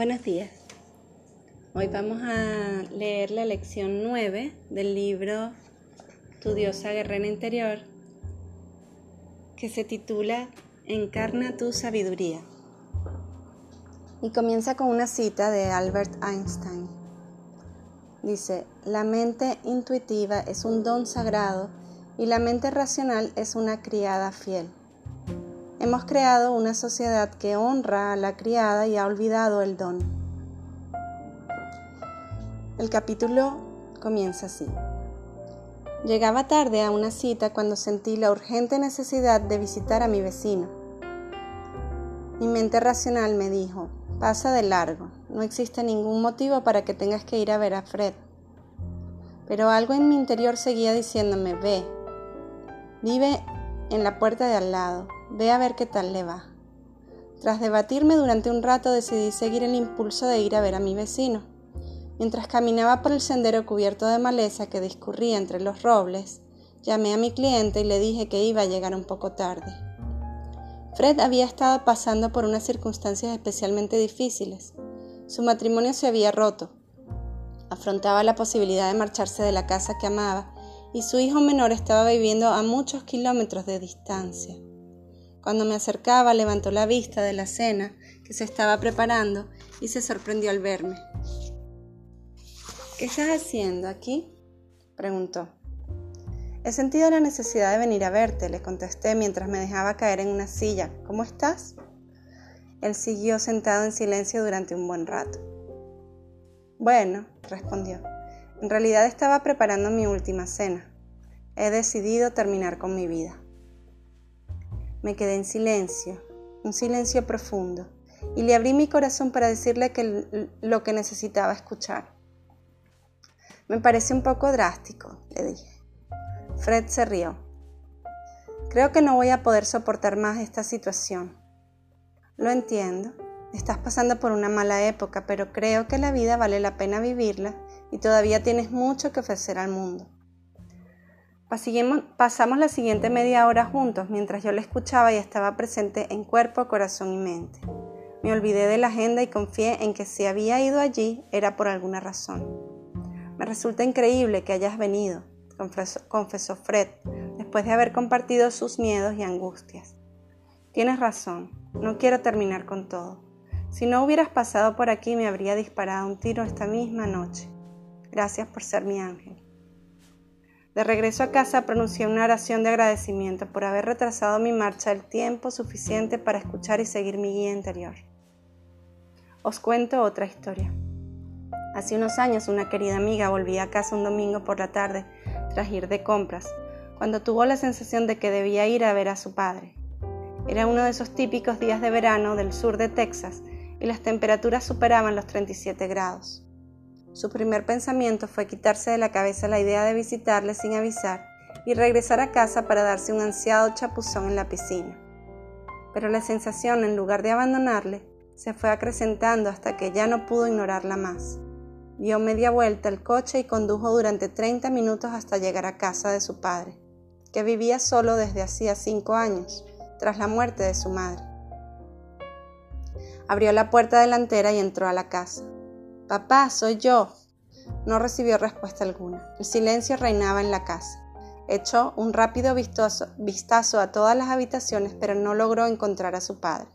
Buenos días. Hoy vamos a leer la lección 9 del libro Tu diosa guerrera interior que se titula Encarna tu sabiduría. Y comienza con una cita de Albert Einstein. Dice, la mente intuitiva es un don sagrado y la mente racional es una criada fiel. Hemos creado una sociedad que honra a la criada y ha olvidado el don. El capítulo comienza así. Llegaba tarde a una cita cuando sentí la urgente necesidad de visitar a mi vecino. Mi mente racional me dijo, pasa de largo, no existe ningún motivo para que tengas que ir a ver a Fred. Pero algo en mi interior seguía diciéndome, ve, vive en la puerta de al lado, Ve a ver qué tal le va. Tras debatirme durante un rato decidí seguir el impulso de ir a ver a mi vecino. Mientras caminaba por el sendero cubierto de maleza que discurría entre los robles, llamé a mi cliente y le dije que iba a llegar un poco tarde. Fred había estado pasando por unas circunstancias especialmente difíciles. Su matrimonio se había roto. Afrontaba la posibilidad de marcharse de la casa que amaba y su hijo menor estaba viviendo a muchos kilómetros de distancia. Cuando me acercaba levantó la vista de la cena que se estaba preparando y se sorprendió al verme. ¿Qué estás haciendo aquí? preguntó. He sentido la necesidad de venir a verte, le contesté mientras me dejaba caer en una silla. ¿Cómo estás? Él siguió sentado en silencio durante un buen rato. Bueno, respondió. En realidad estaba preparando mi última cena. He decidido terminar con mi vida. Me quedé en silencio, un silencio profundo, y le abrí mi corazón para decirle que lo que necesitaba escuchar. Me parece un poco drástico, le dije. Fred se rió. Creo que no voy a poder soportar más esta situación. Lo entiendo, estás pasando por una mala época, pero creo que la vida vale la pena vivirla y todavía tienes mucho que ofrecer al mundo. Pasamos la siguiente media hora juntos mientras yo le escuchaba y estaba presente en cuerpo, corazón y mente. Me olvidé de la agenda y confié en que si había ido allí era por alguna razón. Me resulta increíble que hayas venido, confesó, Fred, después de haber compartido sus miedos y angustias. Tienes razón, no quiero terminar con todo. Si no hubieras pasado por aquí me habría disparado un tiro esta misma noche. Gracias por ser mi ángel. De regreso a casa pronuncié una oración de agradecimiento por haber retrasado mi marcha el tiempo suficiente para escuchar y seguir mi guía interior. Os cuento otra historia. Hace unos años una querida amiga volvía a casa un domingo por la tarde tras ir de compras, cuando tuvo la sensación de que debía ir a ver a su padre. Era uno de esos típicos días de verano del sur de Texas y las temperaturas superaban los 37 grados. Su primer pensamiento fue quitarse de la cabeza la idea de visitarle sin avisar y regresar a casa para darse un ansiado chapuzón en la piscina. Pero la sensación, en lugar de abandonarle, se fue acrecentando hasta que ya no pudo ignorarla más. Dio media vuelta al coche y condujo durante 30 minutos hasta llegar a casa de su padre, que vivía solo desde hacía cinco años, tras la muerte de su madre. Abrió la puerta delantera y entró a la casa. Papá, soy yo. No recibió respuesta alguna. El silencio reinaba en la casa. Echó un rápido vistazo a todas las habitaciones, pero no logró encontrar a su padre.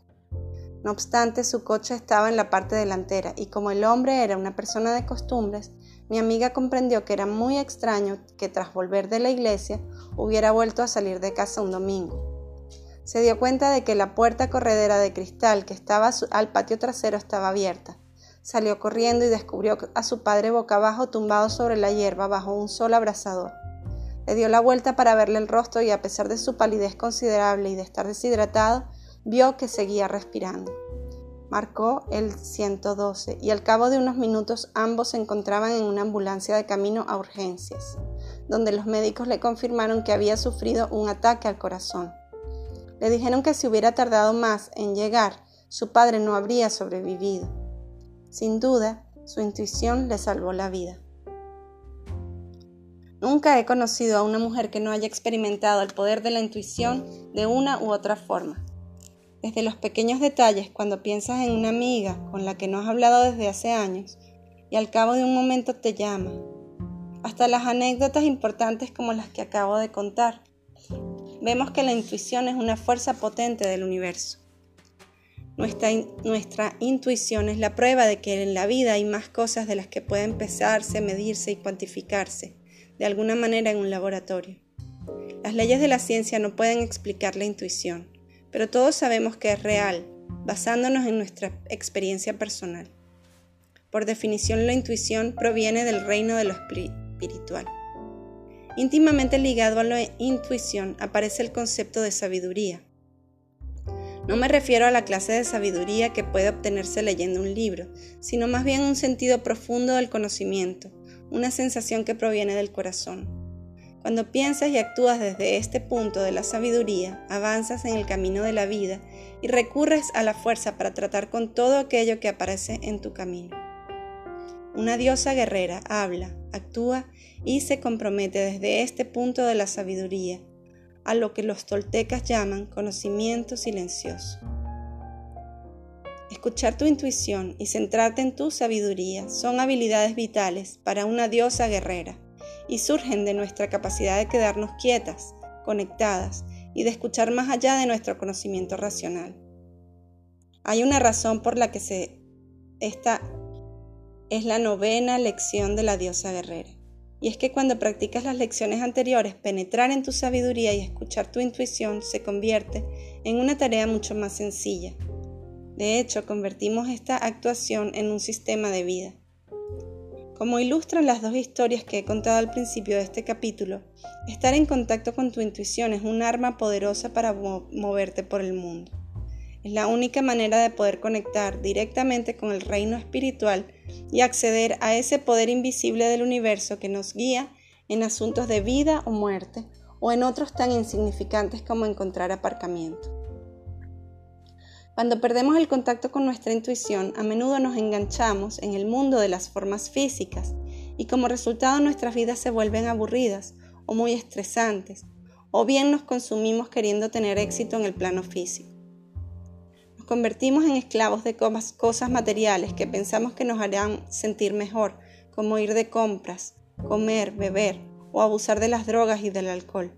No obstante, su coche estaba en la parte delantera y como el hombre era una persona de costumbres, mi amiga comprendió que era muy extraño que tras volver de la iglesia hubiera vuelto a salir de casa un domingo. Se dio cuenta de que la puerta corredera de cristal que estaba al patio trasero estaba abierta Salió corriendo y descubrió a su padre boca abajo tumbado sobre la hierba bajo un sol abrasador. Le dio la vuelta para verle el rostro y a pesar de su palidez considerable y de estar deshidratado, vio que seguía respirando. Marcó el 112 y al cabo de unos minutos ambos se encontraban en una ambulancia de camino a urgencias, donde los médicos le confirmaron que había sufrido un ataque al corazón. Le dijeron que si hubiera tardado más en llegar, su padre no habría sobrevivido. Sin duda, su intuición le salvó la vida. Nunca he conocido a una mujer que no haya experimentado el poder de la intuición de una u otra forma. desde los pequeños detalles cuando piensas en una amiga con la que no has hablado desde hace años y al cabo de un momento te llama, hasta las anécdotas importantes como las que acabo de contar. Vemos que la intuición es una fuerza potente del universo. Nuestra, nuestra, intuición es la prueba de que en la vida hay más cosas de las que pueden pesarse, medirse y cuantificarse, de alguna manera en un laboratorio. Las leyes de la ciencia no pueden explicar la intuición, pero todos sabemos que es real, basándonos en nuestra experiencia personal. Por definición, la intuición proviene del reino de lo espiritual. Íntimamente ligado a la intuición aparece el concepto de sabiduría, no me refiero a la clase de sabiduría que puede obtenerse leyendo un libro, sino más bien un sentido profundo del conocimiento, una sensación que proviene del corazón. Cuando piensas y actúas desde este punto de la sabiduría, avanzas en el camino de la vida y recurres a la fuerza para tratar con todo aquello que aparece en tu camino. Una diosa guerrera habla, actúa y se compromete desde este punto de la sabiduría, a lo que los toltecas llaman conocimiento silencioso. Escuchar tu intuición y centrarte en tu sabiduría son habilidades vitales para una diosa guerrera y surgen de nuestra capacidad de quedarnos quietas, conectadas y de escuchar más allá de nuestro conocimiento racional. Hay una razón por la que se, esta es la novena lección de la diosa guerrera. Y es que cuando practicas las lecciones anteriores, penetrar en tu sabiduría y escuchar tu intuición se convierte en una tarea mucho más sencilla. De hecho, convertimos esta actuación en un sistema de vida. Como ilustran las dos historias que he contado al principio de este capítulo, estar en contacto con tu intuición es un arma poderosa para moverte por el mundo. Es la única manera de poder conectar directamente con el reino espiritual y acceder a ese poder invisible del universo que nos guía en asuntos de vida o muerte o en otros tan insignificantes como encontrar aparcamiento. Cuando perdemos el contacto con nuestra intuición, a menudo nos enganchamos en el mundo de las formas físicas y como resultado nuestras vidas se vuelven aburridas o muy estresantes, o bien nos consumimos queriendo tener éxito en el plano físico convertimos en esclavos de cosas materiales que pensamos que nos harán sentir mejor, como ir de compras, comer, beber o abusar de las drogas y del alcohol.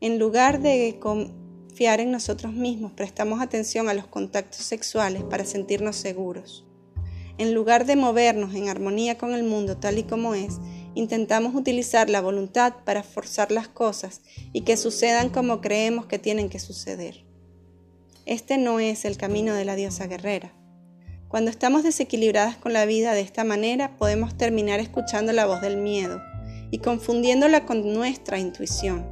En lugar de confiar en nosotros mismos, prestamos atención a los contactos sexuales para sentirnos seguros. En lugar de movernos en armonía con el mundo tal y como es, intentamos utilizar la voluntad para forzar las cosas y que sucedan como creemos que tienen que suceder. Este no es el camino de la diosa guerrera. Cuando estamos desequilibradas con la vida de esta manera, podemos terminar escuchando la voz del miedo y confundiéndola con nuestra intuición.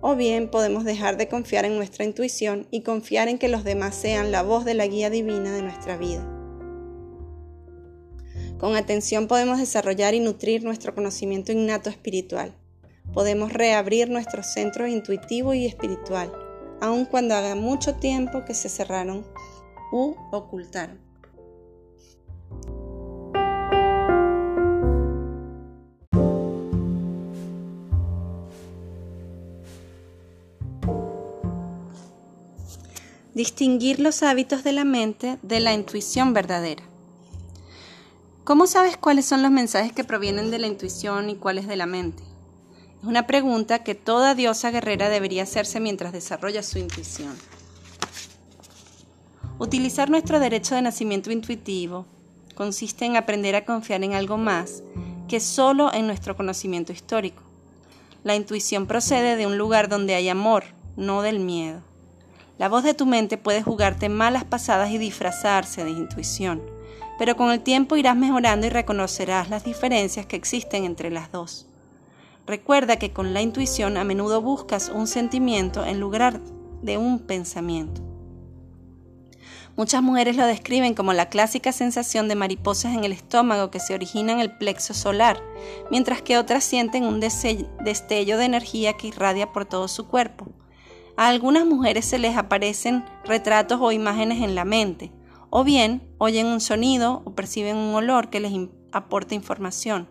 O bien podemos dejar de confiar en nuestra intuición y confiar en que los demás sean la voz de la guía divina de nuestra vida. Con atención podemos desarrollar y nutrir nuestro conocimiento innato espiritual. Podemos reabrir nuestro centro intuitivo y espiritual aun cuando haga mucho tiempo que se cerraron u ocultaron. Distinguir los hábitos de la mente de la intuición verdadera. ¿Cómo sabes cuáles son los mensajes que provienen de la intuición y cuáles de la mente? Es una pregunta que toda diosa guerrera debería hacerse mientras desarrolla su intuición. Utilizar nuestro derecho de nacimiento intuitivo consiste en aprender a confiar en algo más que solo en nuestro conocimiento histórico. La intuición procede de un lugar donde hay amor, no del miedo. La voz de tu mente puede jugarte malas pasadas y disfrazarse de intuición, pero con el tiempo irás mejorando y reconocerás las diferencias que existen entre las dos. Recuerda que con la intuición a menudo buscas un sentimiento en lugar de un pensamiento. Muchas mujeres lo describen como la clásica sensación de mariposas en el estómago que se origina en el plexo solar, mientras que otras sienten un destello de energía que irradia por todo su cuerpo. A algunas mujeres se les aparecen retratos o imágenes en la mente, o bien oyen un sonido o perciben un olor que les aporta información.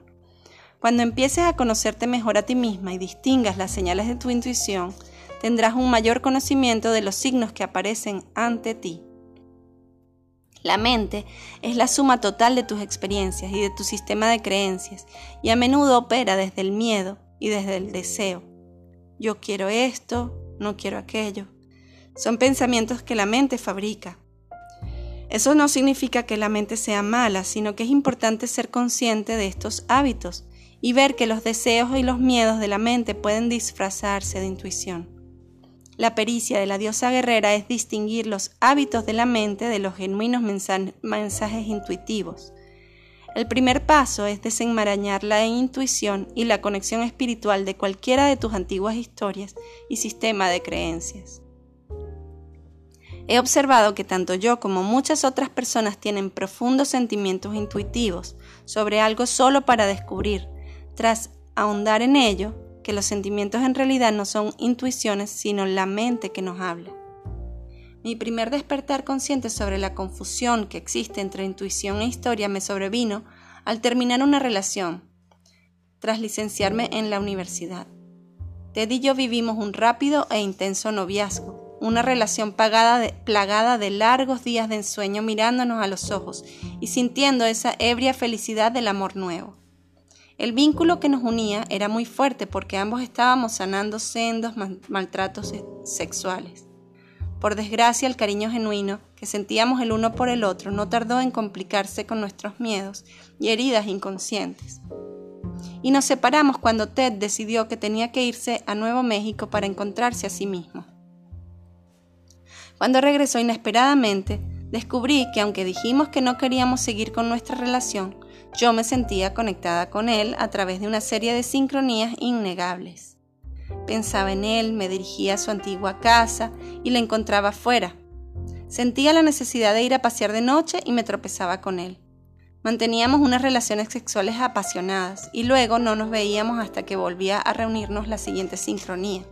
Cuando empieces a conocerte mejor a ti misma y distingas las señales de tu intuición, tendrás un mayor conocimiento de los signos que aparecen ante ti. La mente es la suma total de tus experiencias y de tu sistema de creencias, y a menudo opera desde el miedo y desde el deseo. Yo quiero esto, no quiero aquello. Son pensamientos que la mente fabrica. Eso no significa que la mente sea mala, sino que es importante ser consciente de estos hábitos y ver que los deseos y los miedos de la mente pueden disfrazarse de intuición. La pericia de la diosa guerrera es distinguir los hábitos de la mente de los genuinos mensajes intuitivos. El primer paso es desenmarañar la intuición y la conexión espiritual de cualquiera de tus antiguas historias y sistema de creencias. He observado que tanto yo como muchas otras personas tienen profundos sentimientos intuitivos sobre algo solo para descubrir, tras ahondar en ello, que los sentimientos en realidad no son intuiciones, sino la mente que nos habla. Mi primer despertar consciente sobre la confusión que existe entre intuición e historia me sobrevino al terminar una relación, tras licenciarme en la universidad. Ted y yo vivimos un rápido e intenso noviazgo, una relación plagada de largos días de ensueño mirándonos a los ojos y sintiendo esa ebria felicidad del amor nuevo. El vínculo que nos unía era muy fuerte porque ambos estábamos sanando sendos maltratos sexuales. Por desgracia, el cariño genuino que sentíamos el uno por el otro no tardó en complicarse con nuestros miedos y heridas inconscientes. Y nos separamos cuando Ted decidió que tenía que irse a Nuevo México para encontrarse a sí mismo. Cuando regresó inesperadamente, descubrí que aunque dijimos que no queríamos seguir con nuestra relación, yo me sentía conectada con él a través de una serie de sincronías innegables. Pensaba en él, me dirigía a su antigua casa y le encontraba fuera. Sentía la necesidad de ir a pasear de noche y me tropezaba con él. Manteníamos unas relaciones sexuales apasionadas y luego no nos veíamos hasta que volvía a reunirnos la siguiente sincronía.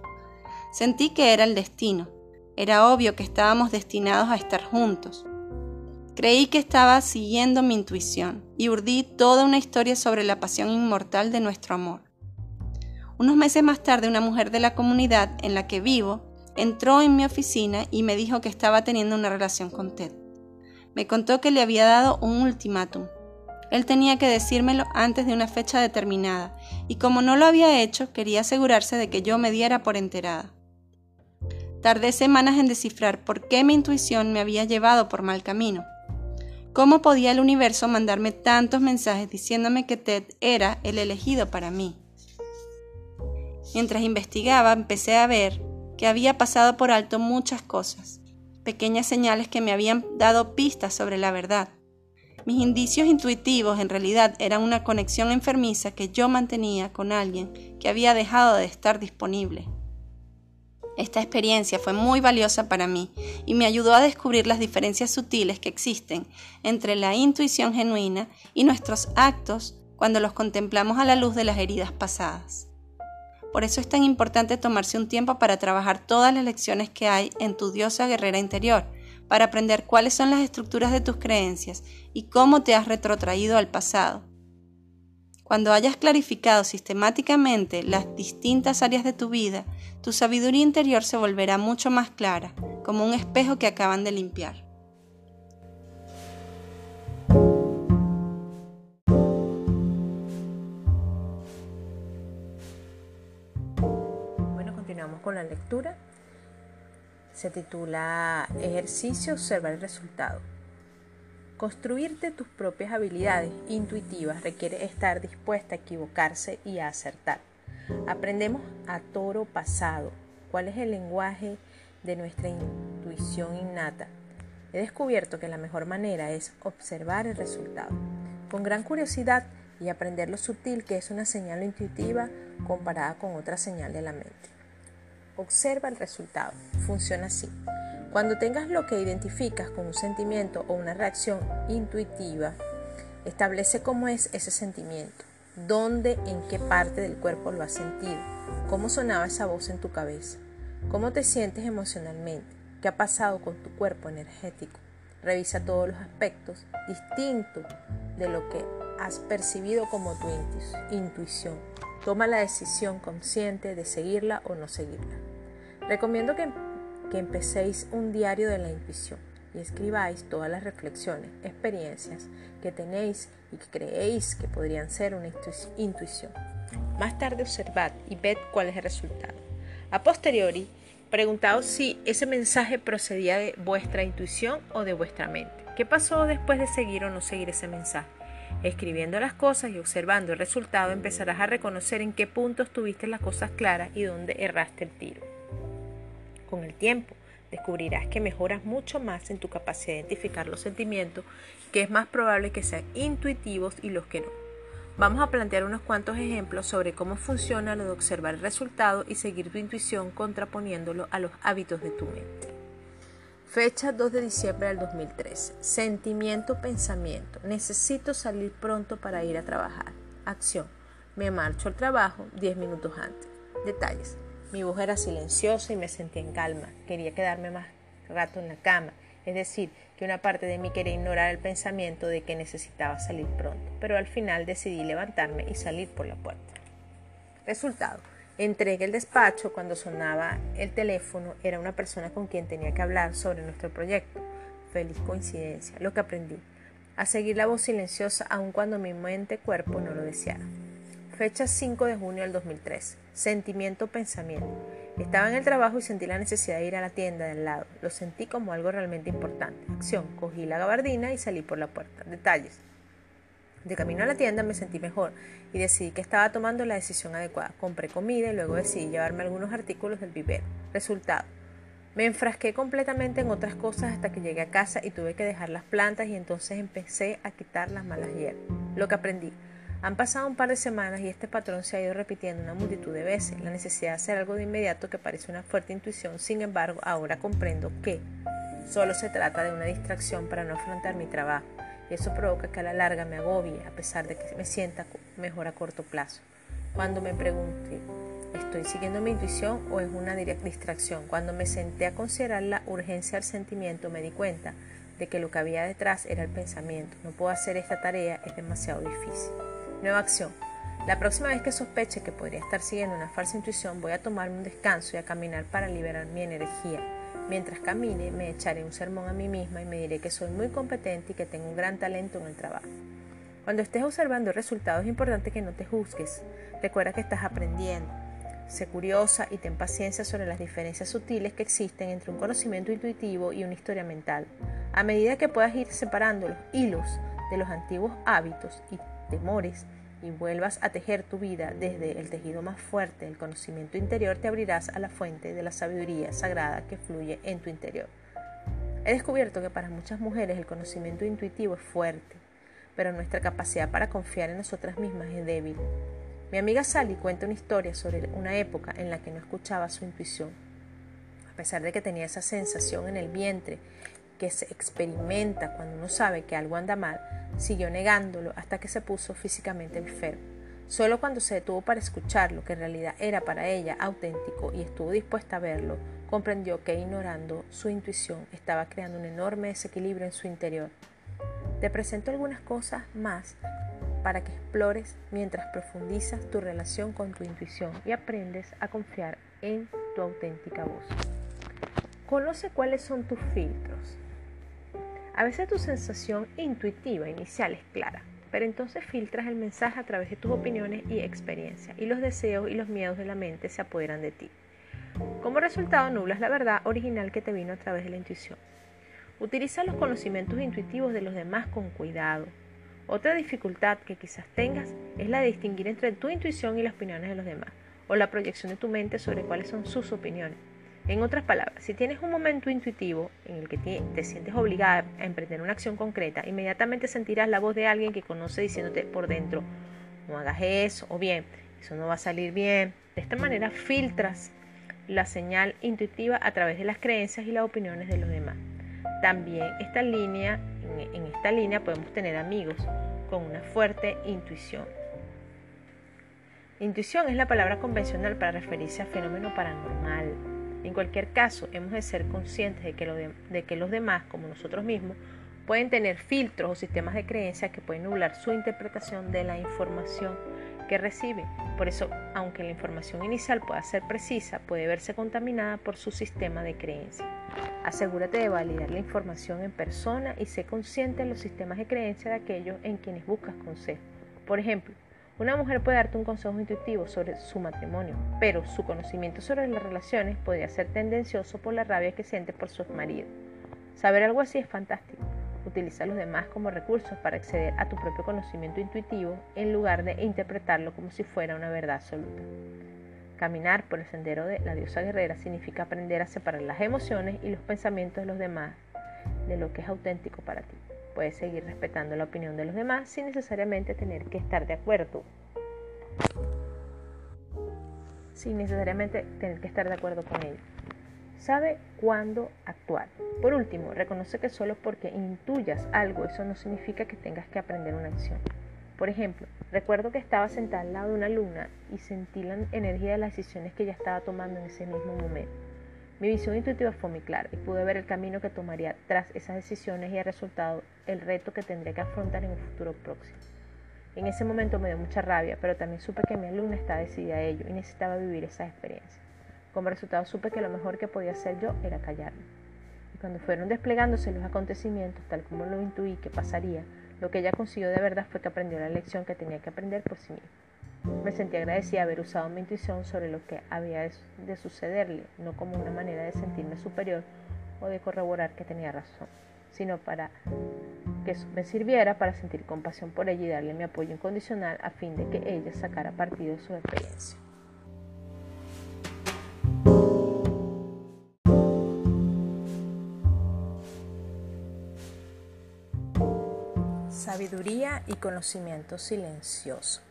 Sentí que era el destino. Era obvio que estábamos destinados a estar juntos. Creí que estaba siguiendo mi intuición y urdí toda una historia sobre la pasión inmortal de nuestro amor. Unos meses más tarde, una mujer de la comunidad en la que vivo entró en mi oficina y me dijo que estaba teniendo una relación con Ted. Me contó que le había dado un ultimátum. Él tenía que decírmelo antes de una fecha determinada, y como no lo había hecho, quería asegurarse de que yo me diera por enterada. Tardé semanas en descifrar por qué mi intuición me había llevado por mal camino. ¿Cómo podía el universo mandarme tantos mensajes diciéndome que Ted era el elegido para mí? Mientras investigaba, empecé a ver que había pasado por alto muchas cosas, pequeñas señales que me habían dado pistas sobre la verdad. Mis indicios intuitivos en realidad eran una conexión enfermiza que yo mantenía con alguien que había dejado de estar disponible. Esta experiencia fue muy valiosa para mí y me ayudó a descubrir las diferencias sutiles que existen entre la intuición genuina y nuestros actos cuando los contemplamos a la luz de las heridas pasadas. Por eso es tan importante tomarse un tiempo para trabajar todas las lecciones que hay en tu diosa guerrera interior, para aprender cuáles son las estructuras de tus creencias y cómo te has retrotraído al pasado cuando hayas clarificado sistemáticamente las distintas áreas de tu vida, tu sabiduría interior se volverá mucho más clara, como un espejo que acaban de limpiar. Bueno, continuamos con la lectura. Se titula Ejercicio, observa el resultado. Construirte tus propias habilidades intuitivas requiere estar dispuesta a equivocarse y a acertar. Aprendemos a toro pasado cuál es el lenguaje de nuestra intuición innata. He descubierto que la mejor manera es observar el resultado, con gran curiosidad y aprender lo sutil que es una señal intuitiva comparada con otra señal de la mente. Observa el resultado. Funciona así. Cuando tengas lo que identificas con un sentimiento o una reacción intuitiva, establece cómo es ese sentimiento, dónde, en qué parte del cuerpo lo has sentido, cómo sonaba esa voz en tu cabeza, cómo te sientes emocionalmente, qué ha pasado con tu cuerpo energético. Revisa todos los aspectos distintos de lo que has percibido como tu intuición. Toma la decisión consciente de seguirla o no seguirla. Recomiendo que, que empecéis un diario de la intuición y escribáis todas las reflexiones, experiencias que tenéis y que creéis que podrían ser una intuición. Más tarde observad y ved cuál es el resultado. A posteriori, preguntaos si ese mensaje procedía de vuestra intuición o de vuestra mente. ¿Qué pasó después de seguir o no seguir ese mensaje? Escribiendo las cosas y observando el resultado empezarás a reconocer en qué puntos tuviste las cosas claras y dónde erraste el tiro. Con el tiempo, descubrirás que mejoras mucho más en tu capacidad de identificar los sentimientos, que es más probable que sean intuitivos y los que no. Vamos a plantear unos cuantos ejemplos sobre cómo funciona lo de observar el resultado y seguir tu intuición contraponiéndolo a los hábitos de tu mente. Fecha 2 de diciembre del 2003. Sentimiento, pensamiento. Necesito salir pronto para ir a trabajar. Acción. Me marcho al trabajo 10 minutos antes. Detalles. Mi voz era silenciosa y me sentía en calma. Quería quedarme más rato en la cama. Es decir, que una parte de mí quería ignorar el pensamiento de que necesitaba salir pronto. Pero al final decidí levantarme y salir por la puerta. Resultado. Entregué el despacho cuando sonaba el teléfono. Era una persona con quien tenía que hablar sobre nuestro proyecto. Feliz coincidencia. Lo que aprendí. A seguir la voz silenciosa aun cuando mi mente cuerpo no lo deseara. Fecha 5 de junio del 2003. Sentimiento, pensamiento. Estaba en el trabajo y sentí la necesidad de ir a la tienda del lado. Lo sentí como algo realmente importante. Acción. Cogí la gabardina y salí por la puerta. Detalles. De camino a la tienda me sentí mejor y decidí que estaba tomando la decisión adecuada. Compré comida y luego decidí llevarme algunos artículos del vivero. Resultado. Me enfrasqué completamente en otras cosas hasta que llegué a casa y tuve que dejar las plantas y entonces empecé a quitar las malas hierbas. Lo que aprendí. Han pasado un par de semanas y este patrón se ha ido repitiendo una multitud de veces. La necesidad de hacer algo de inmediato que parece una fuerte intuición, sin embargo, ahora comprendo que solo se trata de una distracción para no afrontar mi trabajo. Y eso provoca que a la larga me agobie, a pesar de que me sienta mejor a corto plazo. Cuando me pregunté, ¿estoy siguiendo mi intuición o es una distracción? Cuando me senté a considerar la urgencia del sentimiento, me di cuenta de que lo que había detrás era el pensamiento. No puedo hacer esta tarea, es demasiado difícil. Nueva acción. La próxima vez que sospeche que podría estar siguiendo una falsa intuición, voy a tomarme un descanso y a caminar para liberar mi energía. Mientras camine, me echaré un sermón a mí misma y me diré que soy muy competente y que tengo un gran talento en el trabajo. Cuando estés observando el resultado es importante que no te juzgues. Recuerda que estás aprendiendo. Sé curiosa y ten paciencia sobre las diferencias sutiles que existen entre un conocimiento intuitivo y una historia mental. A medida que puedas ir separando los hilos de los antiguos hábitos y temores y vuelvas a tejer tu vida desde el tejido más fuerte del conocimiento interior, te abrirás a la fuente de la sabiduría sagrada que fluye en tu interior. He descubierto que para muchas mujeres el conocimiento intuitivo es fuerte, pero nuestra capacidad para confiar en nosotras mismas es débil. Mi amiga Sally cuenta una historia sobre una época en la que no escuchaba su intuición. A pesar de que tenía esa sensación en el vientre que se experimenta cuando uno sabe que algo anda mal, siguió negándolo hasta que se puso físicamente enfermo. Solo cuando se detuvo para escuchar lo que en realidad era para ella auténtico y estuvo dispuesta a verlo, comprendió que ignorando su intuición estaba creando un enorme desequilibrio en su interior. Te presento algunas cosas más para que explores mientras profundizas tu relación con tu intuición y aprendes a confiar en tu auténtica voz. Conoce cuáles son tus filtros. A veces tu sensación intuitiva inicial es clara, pero entonces filtras el mensaje a través de tus opiniones y experiencias, y los deseos y los miedos de la mente se apoderan de ti. Como resultado, nublas la verdad original que te vino a través de la intuición. Utiliza los conocimientos intuitivos de los demás con cuidado. Otra dificultad que quizás tengas es la de distinguir entre tu intuición y las opiniones de los demás, o la proyección de tu mente sobre cuáles son sus opiniones. En otras palabras, si tienes un momento intuitivo en el que te, sientes obligada a emprender una acción concreta, inmediatamente sentirás la voz de alguien que conoce diciéndote por dentro, no hagas eso, o bien, eso no va a salir bien. De esta manera filtras la señal intuitiva a través de las creencias y las opiniones de los demás. También esta línea, en esta línea podemos tener amigos con una fuerte intuición. Intuición es la palabra convencional para referirse a fenómeno paranormal, en cualquier caso, hemos de ser conscientes de que, los demás, como nosotros mismos, pueden tener filtros o sistemas de creencias que pueden nublar su interpretación de la información que reciben. Por eso, aunque la información inicial pueda ser precisa, puede verse contaminada por su sistema de creencia. Asegúrate de validar la información en persona y sé consciente de los sistemas de creencia de aquellos en quienes buscas consejo. Por ejemplo, una mujer puede darte un consejo intuitivo sobre su matrimonio, pero su conocimiento sobre las relaciones podría ser tendencioso por la rabia que siente por su marido. Saber algo así es fantástico. Utiliza los demás como recursos para acceder a tu propio conocimiento intuitivo en lugar de interpretarlo como si fuera una verdad absoluta. Caminar por el sendero de la diosa guerrera significa aprender a separar las emociones y los pensamientos de los demás de lo que es auténtico para ti. Puedes seguir respetando la opinión de los demás sin necesariamente tener que estar de acuerdo. Sin necesariamente tener que estar de acuerdo con ellos. Sabe cuándo actuar. Por último, reconoce que solo porque intuyas algo, eso no significa que tengas que aprender una acción. Por ejemplo, recuerdo que estaba sentada al lado de una luna y sentí la energía de las decisiones que ella estaba tomando en ese mismo momento. Mi visión intuitiva fue muy clara y pude ver el camino que tomaría tras esas decisiones y el resultado, el reto que tendría que afrontar en un futuro próximo. En ese momento me dio mucha rabia, pero también supe que mi alumna estaba decidida a ello y necesitaba vivir esa experiencia. Como resultado supe que lo mejor que podía hacer yo era callarme. Y cuando fueron desplegándose los acontecimientos, tal como lo intuí que pasaría, lo que ella consiguió de verdad fue que aprendió la lección que tenía que aprender por sí misma. Me sentí agradecida de haber usado mi intuición sobre lo que había de sucederle, no como una manera de sentirme superior o de corroborar que tenía razón, sino para que me sirviera para sentir compasión por ella y darle mi apoyo incondicional a fin de que ella sacara partido de su experiencia. Sabiduría y conocimiento silencioso.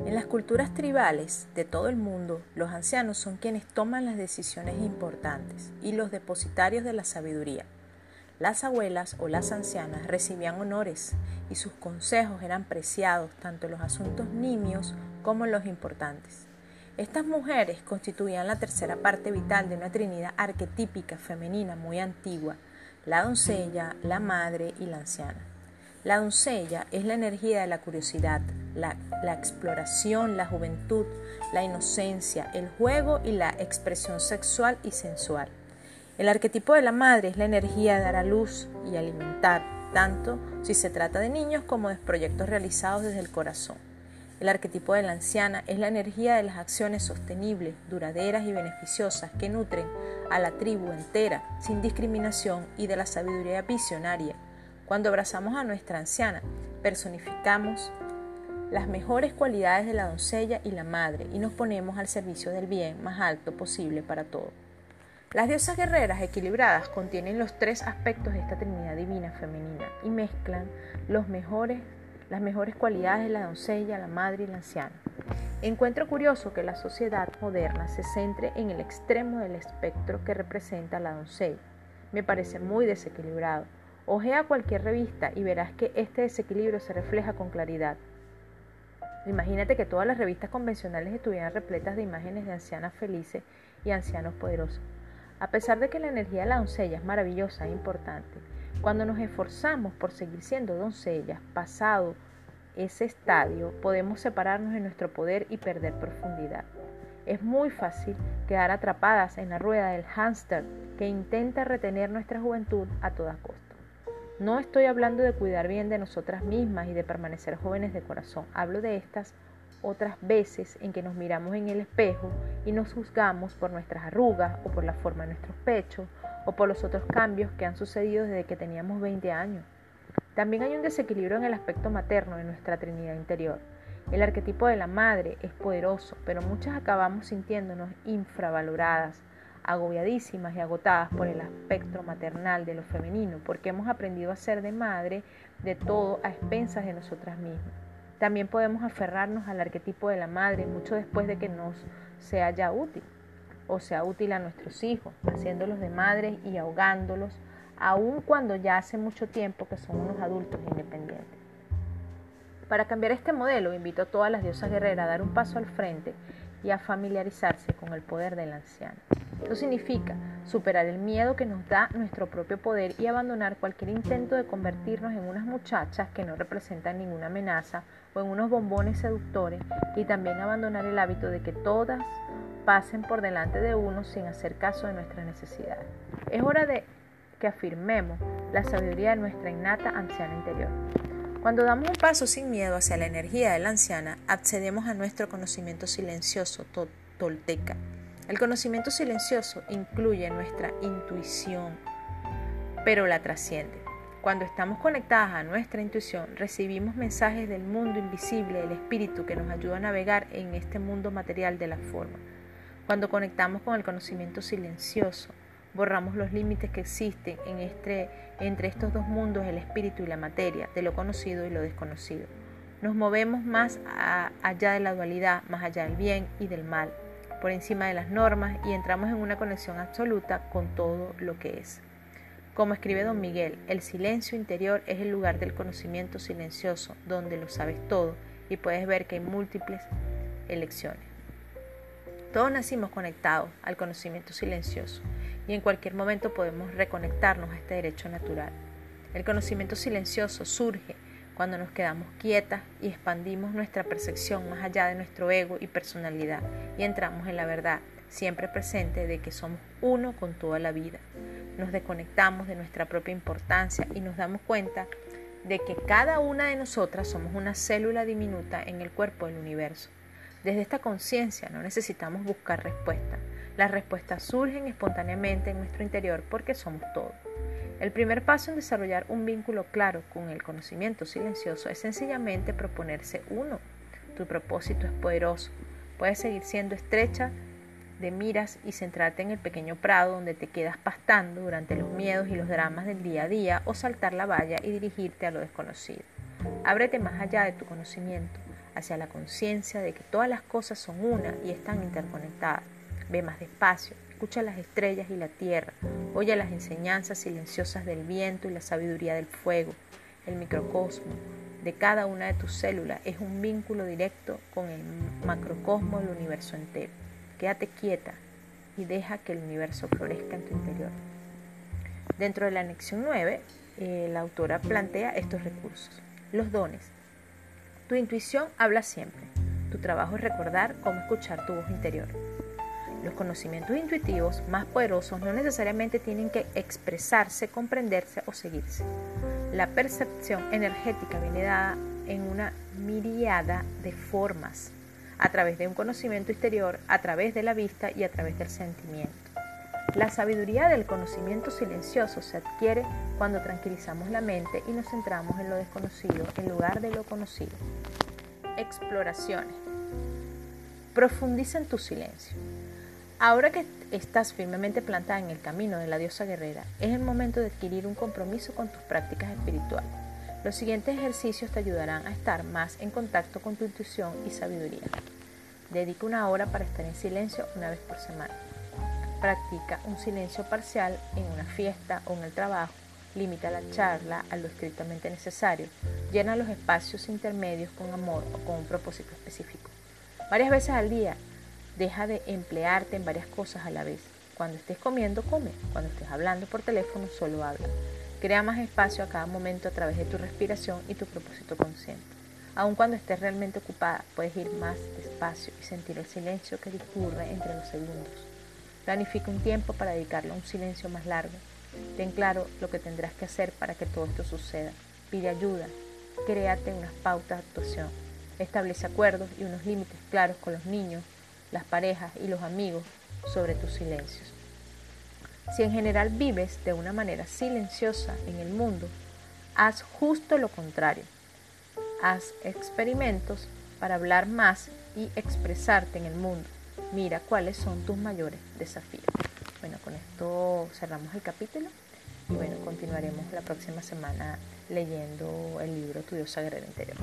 En las culturas tribales de todo el mundo, los ancianos son quienes toman las decisiones importantes y los depositarios de la sabiduría. Las abuelas o las ancianas recibían honores y sus consejos eran preciados tanto en los asuntos nimios como en los importantes. Estas mujeres constituían la tercera parte vital de una trinidad arquetípica femenina muy antigua, la doncella, la madre y la anciana. La doncella es la energía de la curiosidad, la, exploración, la juventud, la inocencia, el juego y la expresión sexual y sensual. El arquetipo de la madre es la energía de dar a luz y alimentar, tanto si se trata de niños como de proyectos realizados desde el corazón. El arquetipo de la anciana es la energía de las acciones sostenibles, duraderas y beneficiosas que nutren a la tribu entera, sin discriminación y de la sabiduría visionaria. Cuando abrazamos a nuestra anciana, personificamos las mejores cualidades de la doncella y la madre y nos ponemos al servicio del bien más alto posible para todos. Las diosas guerreras equilibradas contienen los tres aspectos de esta Trinidad divina femenina y mezclan los mejores, las mejores cualidades de la doncella, la madre y la anciana. Encuentro curioso que la sociedad moderna se centre en el extremo del espectro que representa la doncella. Me parece muy desequilibrado. Ojea cualquier revista y verás que este desequilibrio se refleja con claridad. Imagínate que todas las revistas convencionales estuvieran repletas de imágenes de ancianas felices y ancianos poderosos. A pesar de que la energía de la doncella es maravillosa e importante, cuando nos esforzamos por seguir siendo doncellas, pasado ese estadio, podemos separarnos de nuestro poder y perder profundidad. Es muy fácil quedar atrapadas en la rueda del hámster que intenta retener nuestra juventud a toda costa. No estoy hablando de cuidar bien de nosotras mismas y de permanecer jóvenes de corazón. Hablo de estas otras veces en que nos miramos en el espejo y nos juzgamos por nuestras arrugas o por la forma de nuestros pechos o por los otros cambios que han sucedido desde que teníamos 20 años. También hay un desequilibrio en el aspecto materno de nuestra Trinidad interior. El arquetipo de la madre es poderoso, pero muchas acabamos sintiéndonos infravaloradas, agobiadísimas y agotadas por el aspecto maternal de lo femenino, porque hemos aprendido a ser de madre de todo a expensas de nosotras mismas. También podemos aferrarnos al arquetipo de la madre mucho después de que nos sea ya útil o sea útil a nuestros hijos, haciéndolos de madres y ahogándolos, aun cuando ya hace mucho tiempo que son unos adultos independientes. Para cambiar este modelo, invito a todas las diosas guerreras a dar un paso al frente y a familiarizarse con el poder de la anciana. Esto significa superar el miedo que nos da nuestro propio poder y abandonar cualquier intento de convertirnos en unas muchachas que no representan ninguna amenaza o en unos bombones seductores y también abandonar el hábito de que todas pasen por delante de uno sin hacer caso de nuestras necesidades. Es hora de que afirmemos la sabiduría de nuestra innata anciana interior. Cuando damos un paso sin miedo hacia la energía de la anciana, accedemos a nuestro conocimiento silencioso tolteca. El conocimiento silencioso incluye nuestra intuición, pero la trasciende. Cuando estamos conectadas a nuestra intuición, recibimos mensajes del mundo invisible, del espíritu, que nos ayuda a navegar en este mundo material de la forma. Cuando conectamos con el conocimiento silencioso, borramos los límites que existen en este, entre estos dos mundos, el espíritu y la materia, de lo conocido y lo desconocido. Nos movemos más allá de la dualidad, más allá del bien y del mal, por encima de las normas y entramos en una conexión absoluta con todo lo que es. Como escribe don Miguel, el silencio interior es el lugar del conocimiento silencioso, donde lo sabes todo y puedes ver que hay múltiples elecciones. Todos nacimos conectados al conocimiento silencioso y en cualquier momento podemos reconectarnos a este derecho natural. El conocimiento silencioso surge cuando nos quedamos quietas y expandimos nuestra percepción más allá de nuestro ego y personalidad y entramos en la verdad siempre presente de que somos uno con toda la vida. Nos desconectamos de nuestra propia importancia y nos damos cuenta de que cada una de nosotras somos una célula diminuta en el cuerpo del universo. Desde esta conciencia no necesitamos buscar respuestas. Las respuestas surgen espontáneamente en nuestro interior porque somos todo. El primer paso en desarrollar un vínculo claro con el conocimiento silencioso es sencillamente proponerse uno. Tu propósito es poderoso. Puedes seguir siendo estrecha de miras y centrarte en el pequeño prado donde te quedas pastando durante los miedos y los dramas del día a día o saltar la valla y dirigirte a lo desconocido. Ábrete más allá de tu conocimiento, hacia la conciencia de que todas las cosas son una y están interconectadas. Ve más despacio, escucha las estrellas y la tierra, oye las enseñanzas silenciosas del viento y la sabiduría del fuego. El microcosmo de cada una de tus células es un vínculo directo con el macrocosmo del universo entero. Quédate quieta y deja que el universo florezca en tu interior. Dentro de la anexión 9, eh, la autora plantea estos recursos. Los dones. Tu intuición habla siempre. Tu trabajo es recordar cómo escuchar tu voz interior. Los conocimientos intuitivos más poderosos no necesariamente tienen que expresarse, comprenderse o seguirse. La percepción energética viene dada en una miriada de formas, a través de un conocimiento exterior, a través de la vista y a través del sentimiento. La sabiduría del conocimiento silencioso se adquiere cuando tranquilizamos la mente y nos centramos en lo desconocido en lugar de lo conocido. Exploraciones. Profundiza en tu silencio. Ahora que estás firmemente plantada en el camino de la diosa guerrera, es el momento de adquirir un compromiso con tus prácticas espirituales. Los siguientes ejercicios te ayudarán a estar más en contacto con tu intuición y sabiduría. Dedica una hora para estar en silencio una vez por semana. Practica un silencio parcial en una fiesta o en el trabajo. Limita la charla a lo estrictamente necesario. Llena los espacios intermedios con amor o con un propósito específico. Varias veces al día Deja de emplearte en varias cosas a la vez. Cuando estés comiendo, come. Cuando estés hablando por teléfono, solo habla. Crea más espacio a cada momento a través de tu respiración y tu propósito consciente. Aun cuando estés realmente ocupada, puedes ir más despacio y sentir el silencio que discurre entre los segundos. Planifica un tiempo para dedicarlo a un silencio más largo. Ten claro lo que tendrás que hacer para que todo esto suceda. Pide ayuda. Créate unas pautas de actuación. Establece acuerdos y unos límites claros con los niños las parejas y los amigos sobre tus silencios. Si en general vives de una manera silenciosa en el mundo, haz justo lo contrario. Haz experimentos para hablar más y expresarte en el mundo. Mira cuáles son tus mayores desafíos. Bueno, con esto cerramos el capítulo y bueno, continuaremos la próxima semana leyendo el libro Tu Diosa Guerrera Interior.